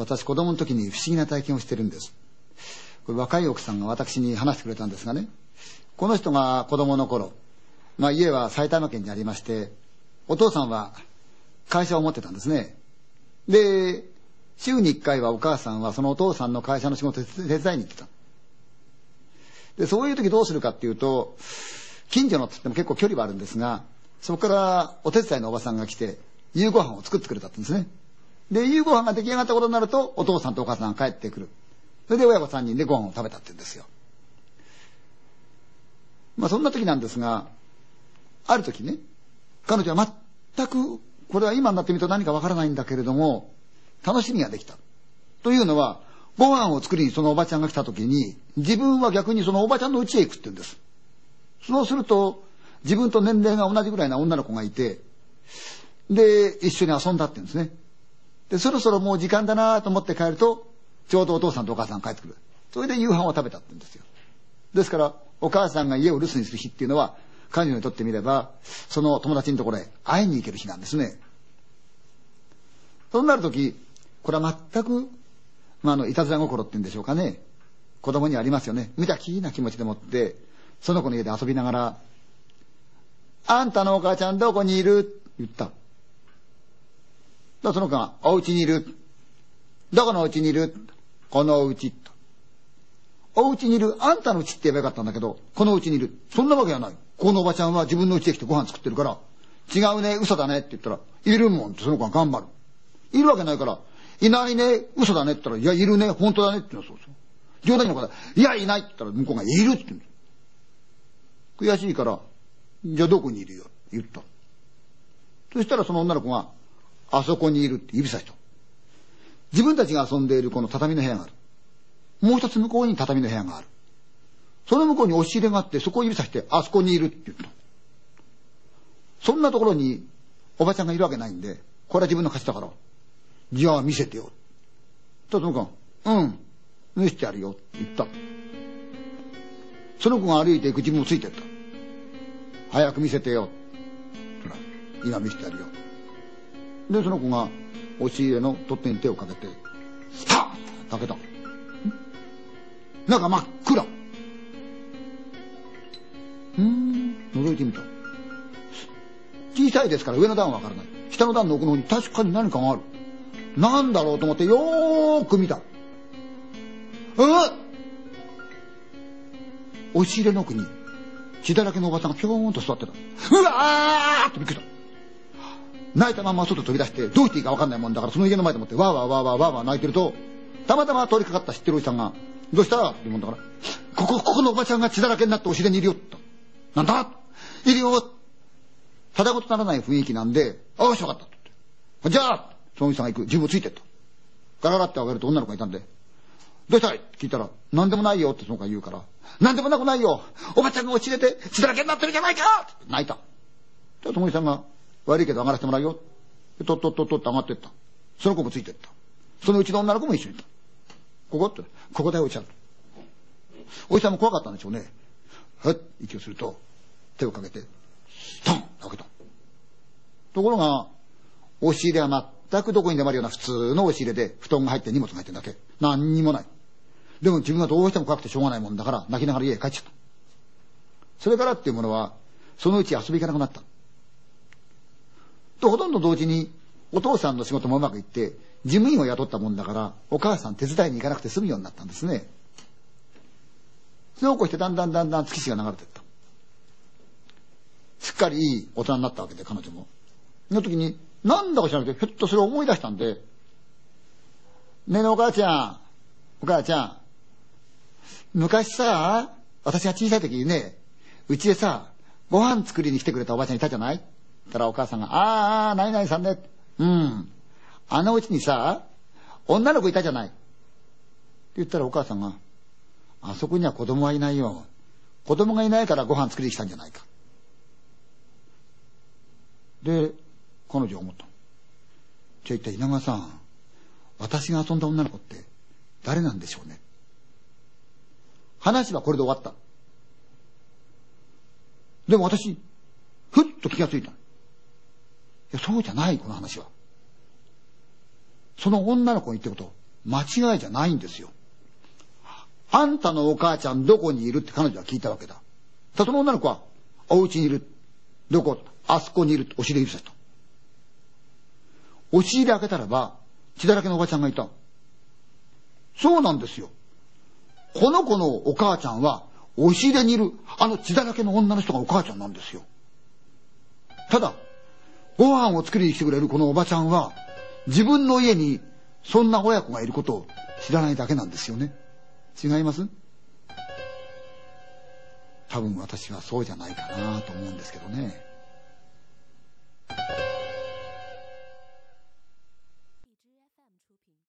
私子供の時に不思議な体験をしてるんです。これ若い奥さんが私に話してくれたんですがね、この人が子供の頃、まあ家は埼玉県にありまして、お父さんは会社を持ってたんですね。で、週に1回はお母さんはそのお父さんの会社の仕事を手伝いに行ってた。で、そういう時どうするかっていうと、近所のって言っても結構距離はあるんですが、そこからお手伝いのおばさんが来て、夕ご飯を作ってくれたんですね。で、夕ご飯が出来上がったことになると、お父さんとお母さんが帰ってくる。それで親子3人でご飯を食べたって言うんですよ。まあそんな時なんですが、ある時ね、彼女は全く、これは今になってみると何かわからないんだけれども、楽しみができた。というのは、ご飯を作りにそのおばちゃんが来た時に、自分は逆にそのおばちゃんの家へ行くって言うんです。そうすると、自分と年齢が同じぐらいな女の子がいて、で、一緒に遊んだって言うんですね。で、そろそろもう時間だなと思って帰ると、ちょうどお父さんとお母さんが帰ってくる。それで夕飯を食べたって言うんですよ。ですから、お母さんが家を留守にする日っていうのは、彼女にとってみれば、その友達のところへ会いに行ける日なんですね。そうなるとき、これは全く、まあ、あの、いたずら心って言うんでしょうかね。子供にありますよね。無邪気な気持ちでもって、その子の家で遊びながら、あんたのお母ちゃんどこにいる？って言った。だからその子が、お家にいる。どこのお家にいるこのお家と。お家にいる。あんたの家って言えばよかったんだけど、このお家にいる。そんなわけはない。このおばちゃんは自分の家へ来てご飯作ってるから、違うね、嘘だねって言ったら、いるもんってその子が頑張る。いるわけないから、いないね、嘘だねって言ったら、いや、いるね、本当だねって言うのそうそう。冗談の方、いや、いないって言ったら向こうがいるって言うんです。悔しいから、じゃあどこにいるよって言った。そしたらその女の子が、あそこにいるって指さした。自分たちが遊んでいるこの畳の部屋がある。もう一つ向こうに畳の部屋がある。その向こうに押し入れがあって、そこを指さして、あそこにいるって言った。そんなところに、おばちゃんがいるわけないんで、これは自分の勝ちだから、じゃあ見せてよ。とその子が、うん、見せてやるよって言った。その子が歩いていく自分もついてった。早く見せてよ。今見せてやるよ。で、その子が押し入れの取っ手に手をかけて、スターン開けた。中真っ暗。うん、覗いてみた。小さいですから上の段はわからない。下の段の奥の方に確かに何かがある。なんだろうと思ってよーく見た。うん押し入れの奥に血だらけのおばさんがぴょーんと座ってた。うわーってびっくりした。泣いたまま外飛び出してどうしていいか分かんないもんだからその家の前でもってわーわーわーわーわーわー泣いてるとたまたま通りかかった知ってるおじさんが「どうした?」って言うもんだから「ここここのおばちゃんが血だらけになって押し入れにいるよ」と「なんだ?」「いるよ」ただごとならない雰囲気なんで「ああしわかった」って「じゃあ」そのおじさんが行く自分ついてったガラガラって開けると女の子がいたんで「どうしたい?」って聞いたら「何でもないよ」ってその子が言うから「何でもなくないよおばちゃんが押し入れて血だらけになってるじゃないか!」って泣いたじゃあそのおじさんが悪いけど上がらせてもらうよ。とっとっとっとって上がってった。その子もついてった。そのうちの女の子も一緒にいた。ここって、ここだよ、おじちゃん。おじさんも怖かったんでしょうね。はっ、息をすると、手をかけて、ストン開けた。ところが、押し入れは全くどこにでもあるような普通の押し入れで、布団が入って荷物が入ってるだけ。何にもない。でも自分がどうしても怖くてしょうがないもんだから、泣きながら家へ帰っちゃった。それからっていうものは、そのうち遊び行かなくなった。とほとんど同時にお父さんの仕事もうまくいって事務員を雇ったもんだからお母さん手伝いに行かなくて済むようになったんですね。そうこうしてだんだんだんだん月日が流れていった。すっかりいい大人になったわけで彼女も。その時になんだか知らなくてひょっとそれを思い出したんで「ねえねえお母ちゃん。お母ちゃん。昔さ私が小さい時にねうちでさご飯作りに来てくれたおばあちゃんいたじゃない?」たらお母さんが、ああ、何々さんね。うん。あのうちにさ、女の子いたじゃない。って言ったらお母さんが、あそこには子供はいないよ。子供がいないからご飯作りに来たんじゃないか。で、彼女は思った。じゃあ一体稲川さん、私が遊んだ女の子って誰なんでしょうね。話はこれで終わった。でも私、ふっと気がついた。や、そうじゃない、この話は。その女の子に言ってること、間違いじゃないんですよ。あんたのお母ちゃんどこにいるって彼女は聞いたわけだ。その女の子は、お家にいる。どこ？あそこにいる。お尻指さと。押し入れ開けたらば、血だらけのおばちゃんがいた。そうなんですよ。この子のお母ちゃんは、押し入れにいる、あの血だらけの女の人がお母ちゃんなんですよ。ただ、ご飯を作りに来てくれるこのおばちゃんは、自分の家にそんな親子がいることを知らないだけなんですよね。違います？多分私はそうじゃないかなと思うんですけどね。